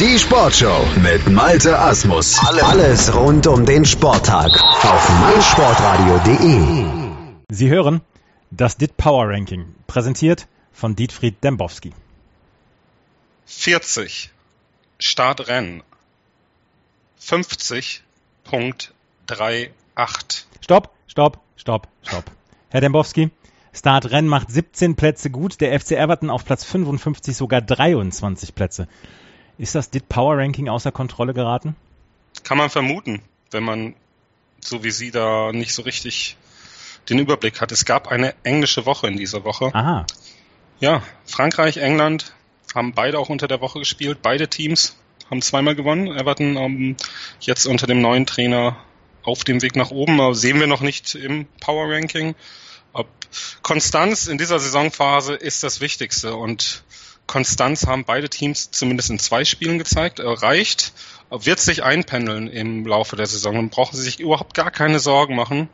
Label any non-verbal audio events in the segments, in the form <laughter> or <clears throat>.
Die Sportshow mit Malte Asmus. Alles rund um den Sporttag auf meinsportradio.de. Sie hören das DIT Power Ranking, präsentiert von Dietfried Dembowski. 40 Startrennen 50.38 Stopp, stopp, stopp, stopp. Herr Dembowski, Startrennen macht 17 Plätze gut, der FC Everton auf Platz 55 sogar 23 Plätze. Ist das DIT Power Ranking außer Kontrolle geraten? Kann man vermuten, wenn man so wie Sie da nicht so richtig den Überblick hat. Es gab eine englische Woche in dieser Woche. Aha. Ja, Frankreich, England haben beide auch unter der Woche gespielt. Beide Teams haben zweimal gewonnen. Everton ähm, jetzt unter dem neuen Trainer auf dem Weg nach oben. Aber sehen wir noch nicht im Power Ranking. Ob Konstanz in dieser Saisonphase ist das Wichtigste und Konstanz haben beide Teams zumindest in zwei Spielen gezeigt, erreicht, wird sich einpendeln im Laufe der Saison und brauchen Sie sich überhaupt gar keine Sorgen machen.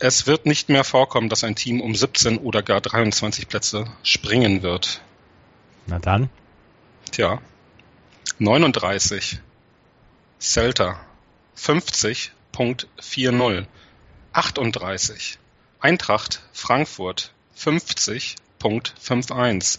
Es wird nicht mehr vorkommen, dass ein Team um 17 oder gar 23 Plätze springen wird. Na dann. Tja. 39. Celta. 50.40. 38. Eintracht Frankfurt. 50.51.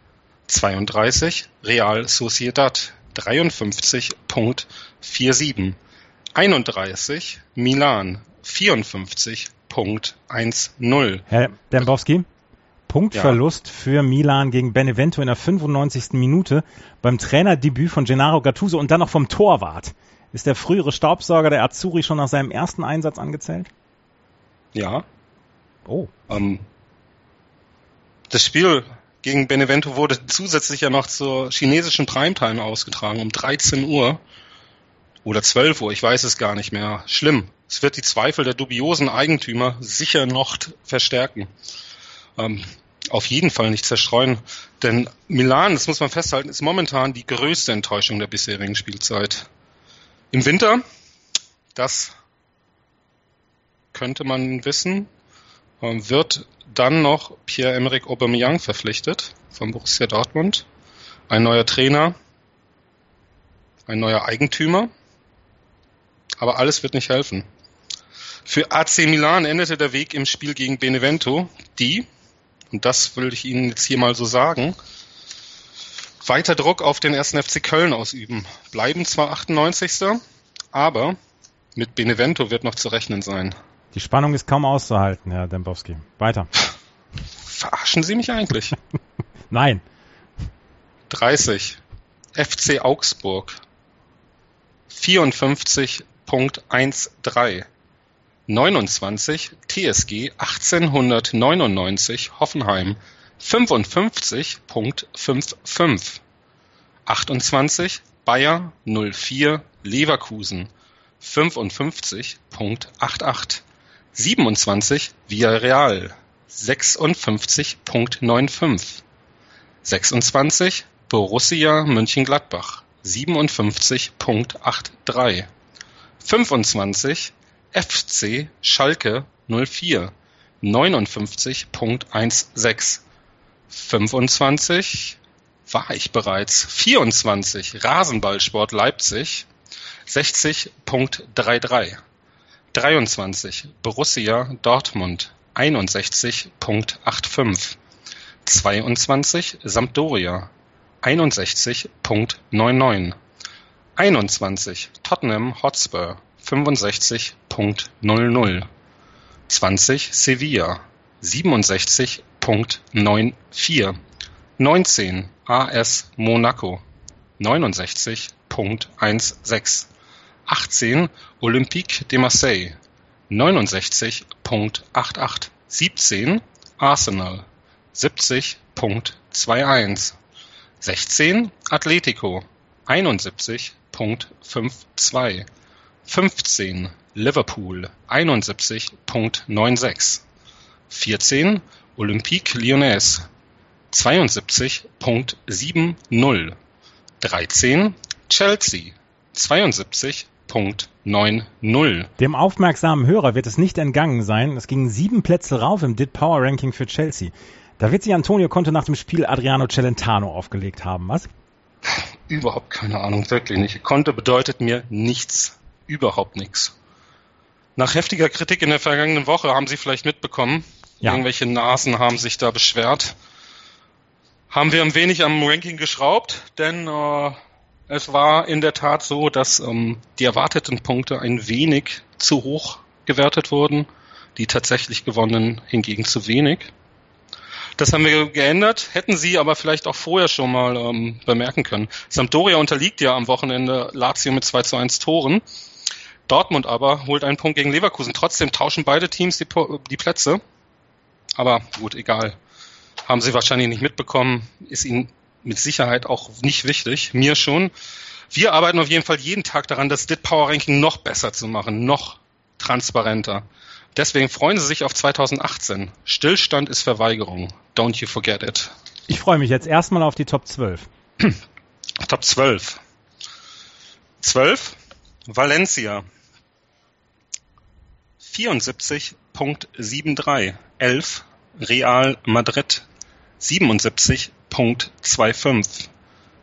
32 Real Sociedad 53.47 31 Milan 54.10 Herr Dembowski, Punktverlust ja. für Milan gegen Benevento in der 95. Minute beim Trainerdebüt von Gennaro Gattuso und dann noch vom Torwart. Ist der frühere Staubsauger der Azzurri schon nach seinem ersten Einsatz angezählt? Ja. Oh. Ähm, das Spiel gegen Benevento wurde zusätzlich ja noch zur chinesischen Primetime ausgetragen, um 13 Uhr oder 12 Uhr, ich weiß es gar nicht mehr. Schlimm. Es wird die Zweifel der dubiosen Eigentümer sicher noch verstärken. Ähm, auf jeden Fall nicht zerstreuen, denn Milan, das muss man festhalten, ist momentan die größte Enttäuschung der bisherigen Spielzeit. Im Winter, das könnte man wissen, wird dann noch Pierre-Emerick Aubameyang verpflichtet von Borussia Dortmund. Ein neuer Trainer, ein neuer Eigentümer. Aber alles wird nicht helfen. Für AC Milan endete der Weg im Spiel gegen Benevento, die, und das will ich Ihnen jetzt hier mal so sagen, weiter Druck auf den ersten FC Köln ausüben. Bleiben zwar 98. aber mit Benevento wird noch zu rechnen sein. Die Spannung ist kaum auszuhalten, Herr Dembowski. Weiter. Verarschen Sie mich eigentlich? <laughs> Nein. 30. FC Augsburg. 54.13. 29. TSG 1899 Hoffenheim. 55.55. 28. Bayer 04 Leverkusen. 55.88. 27 Villarreal 56.95 26 Borussia Mönchengladbach 57.83 25 FC Schalke 04 59.16 25 war ich bereits 24 Rasenballsport Leipzig 60.33 23 Borussia Dortmund 61.85 22 Sampdoria 61.99 21 Tottenham Hotspur 65.00 20 Sevilla 67.94 19 AS Monaco 69.16 18 Olympique de Marseille 69.88 17 Arsenal 70.21 16 Atletico 71.52. 15 Liverpool 71.96. 14 Olympique Lyonnais 72.70. 13 Chelsea 72.90. Dem aufmerksamen Hörer wird es nicht entgangen sein. Es gingen sieben Plätze rauf im DIT Power Ranking für Chelsea. Da wird sich Antonio Conte nach dem Spiel Adriano Celentano aufgelegt haben, was? Überhaupt keine Ahnung, wirklich nicht. Conte bedeutet mir nichts. Überhaupt nichts. Nach heftiger Kritik in der vergangenen Woche haben Sie vielleicht mitbekommen, ja. irgendwelche Nasen haben sich da beschwert. Haben wir ein wenig am Ranking geschraubt, denn äh, es war in der Tat so, dass ähm, die erwarteten Punkte ein wenig zu hoch gewertet wurden, die tatsächlich gewonnenen hingegen zu wenig. Das haben wir geändert, hätten Sie aber vielleicht auch vorher schon mal ähm, bemerken können. Sampdoria unterliegt ja am Wochenende Lazio mit 2 zu 1 Toren. Dortmund aber holt einen Punkt gegen Leverkusen. Trotzdem tauschen beide Teams die, die Plätze. Aber gut, egal. Haben Sie wahrscheinlich nicht mitbekommen. Ist Ihnen mit Sicherheit auch nicht wichtig. Mir schon. Wir arbeiten auf jeden Fall jeden Tag daran, das DIT Power Ranking noch besser zu machen, noch transparenter. Deswegen freuen Sie sich auf 2018. Stillstand ist Verweigerung. Don't you forget it. Ich freue mich jetzt erstmal auf die Top 12. <clears throat> Top 12. 12. Valencia. 74.73. 11. Real Madrid. 77.25.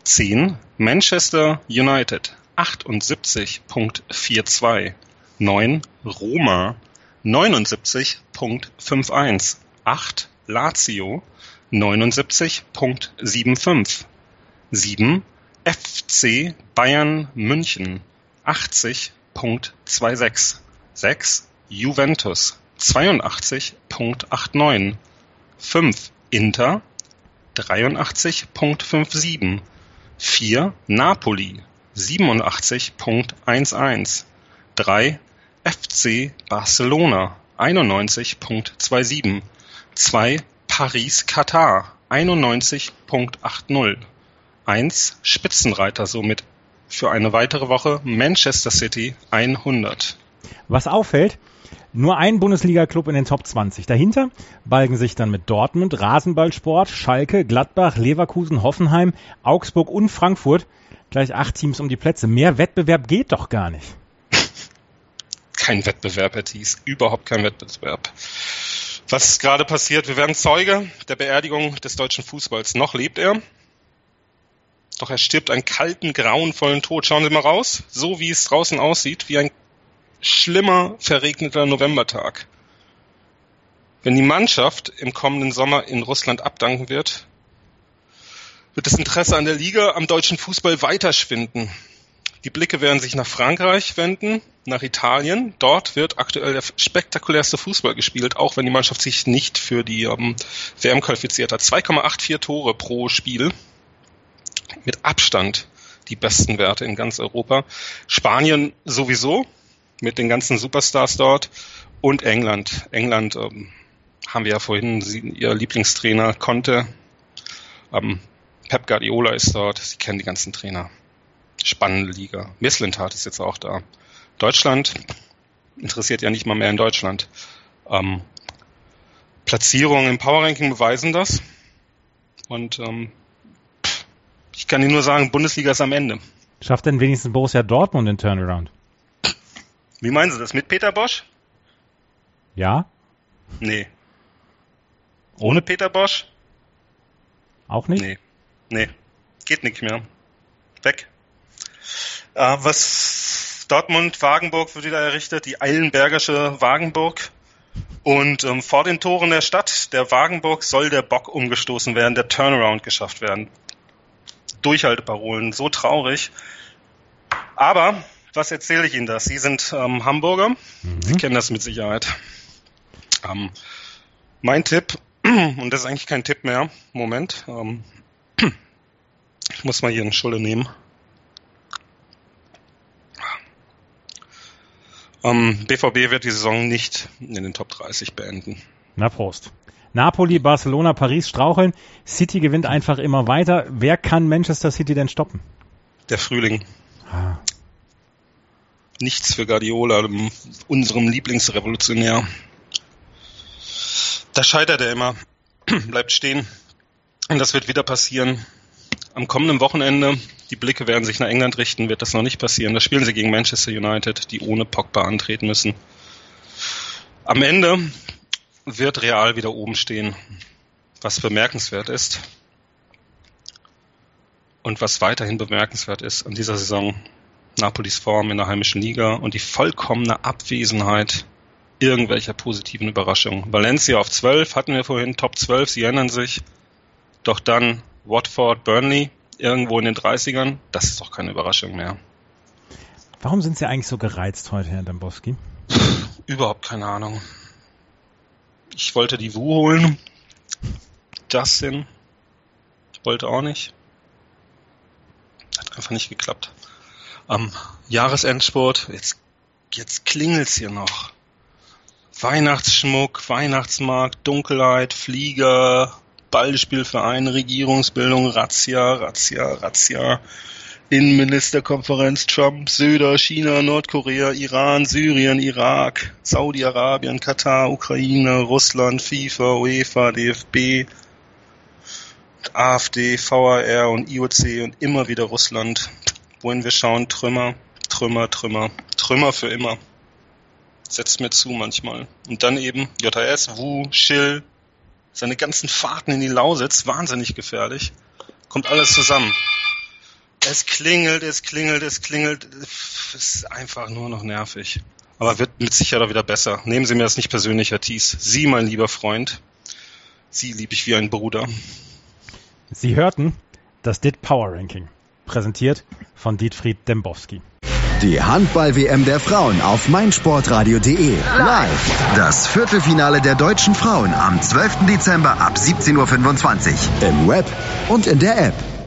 10. Manchester United. 78.42. 9. Roma 79.51. 8 Lazio 79.75. 7 FC Bayern München 80.26. 6 Juventus 82.89. 5 Inter 83.57. 4 Napoli 87.11. 3 FC Barcelona 91.27, 2 Paris Katar 91.80, 1 Spitzenreiter somit für eine weitere Woche Manchester City 100. Was auffällt, nur ein Bundesliga-Club in den Top 20. Dahinter balgen sich dann mit Dortmund, Rasenballsport, Schalke, Gladbach, Leverkusen, Hoffenheim, Augsburg und Frankfurt gleich acht Teams um die Plätze. Mehr Wettbewerb geht doch gar nicht kein Wettbewerb, Herr Thies. Überhaupt kein Wettbewerb. Was gerade passiert, wir werden Zeuge der Beerdigung des deutschen Fußballs. Noch lebt er. Doch er stirbt einen kalten, grauenvollen Tod. Schauen Sie mal raus. So wie es draußen aussieht, wie ein schlimmer, verregneter Novembertag. Wenn die Mannschaft im kommenden Sommer in Russland abdanken wird, wird das Interesse an der Liga am deutschen Fußball weiter schwinden. Die Blicke werden sich nach Frankreich wenden, nach Italien. Dort wird aktuell der spektakulärste Fußball gespielt, auch wenn die Mannschaft sich nicht für die ähm, WM qualifiziert hat. 2,84 Tore pro Spiel. Mit Abstand die besten Werte in ganz Europa. Spanien sowieso mit den ganzen Superstars dort und England. England ähm, haben wir ja vorhin, ihr Lieblingstrainer Conte. Ähm, Pep Guardiola ist dort. Sie kennen die ganzen Trainer spannende Liga. Misslintat ist jetzt auch da. Deutschland interessiert ja nicht mal mehr in Deutschland. Ähm, Platzierungen im Power Ranking beweisen das. Und ähm, ich kann Ihnen nur sagen, Bundesliga ist am Ende. Schafft denn wenigstens Borussia Dortmund den Turnaround? Wie meinen Sie das? Mit Peter Bosch? Ja. Nee. Ohne Peter Bosch? Auch nicht? Nee. Nee. Geht nicht mehr. Weg. Äh, was Dortmund, Wagenburg wird wieder errichtet, die Eilenbergische Wagenburg. Und ähm, vor den Toren der Stadt, der Wagenburg, soll der Bock umgestoßen werden, der Turnaround geschafft werden. Durchhalteparolen, so traurig. Aber, was erzähle ich Ihnen das? Sie sind ähm, Hamburger, mhm. Sie kennen das mit Sicherheit. Ähm, mein Tipp, <clears throat> und das ist eigentlich kein Tipp mehr, Moment, ähm, <clears throat> ich muss mal hier eine Schule nehmen. Ähm, BVB wird die Saison nicht in den Top 30 beenden. Na Prost. Napoli, Barcelona, Paris straucheln. City gewinnt einfach immer weiter. Wer kann Manchester City denn stoppen? Der Frühling. Ah. Nichts für Guardiola, unserem Lieblingsrevolutionär. Da scheitert er immer, <clears throat> bleibt stehen. Und das wird wieder passieren. Am kommenden Wochenende, die Blicke werden sich nach England richten, wird das noch nicht passieren. Da spielen sie gegen Manchester United, die ohne Pogba antreten müssen. Am Ende wird Real wieder oben stehen, was bemerkenswert ist. Und was weiterhin bemerkenswert ist an dieser Saison, Napolis Form in der heimischen Liga und die vollkommene Abwesenheit irgendwelcher positiven Überraschungen. Valencia auf 12 hatten wir vorhin, Top 12, sie ändern sich. Doch dann Watford, Burnley irgendwo in den 30ern, das ist doch keine Überraschung mehr. Warum sind Sie eigentlich so gereizt heute, Herr Dembowski? Überhaupt keine Ahnung. Ich wollte die Wu holen. Justin wollte auch nicht. Hat einfach nicht geklappt. Am Jahresendsport, jetzt, jetzt klingelt's hier noch. Weihnachtsschmuck, Weihnachtsmarkt, Dunkelheit, Flieger, Ballspielverein, Regierungsbildung, Razzia, Razzia, Razzia. Innenministerkonferenz Trump, Söder, China, Nordkorea, Iran, Syrien, Irak, Saudi-Arabien, Katar, Ukraine, Russland, FIFA, UEFA, DFB, AfD, VAR und IOC und immer wieder Russland. Wohin wir schauen, Trümmer, Trümmer, Trümmer, Trümmer für immer. Setzt mir zu manchmal. Und dann eben JS, Wu, Schill, seine ganzen Fahrten in die Lausitz, wahnsinnig gefährlich. Kommt alles zusammen. Es klingelt, es klingelt, es klingelt. Ist einfach nur noch nervig. Aber wird mit Sicherheit wieder besser. Nehmen Sie mir das nicht persönlich, Herr Thies. Sie, mein lieber Freund, Sie liebe ich wie ein Bruder. Sie hörten das DIT Power Ranking, präsentiert von Dietfried Dembowski. Die Handball-WM der Frauen auf meinsportradio.de. Live. Das Viertelfinale der deutschen Frauen am 12. Dezember ab 17.25 Uhr. Im Web und in der App.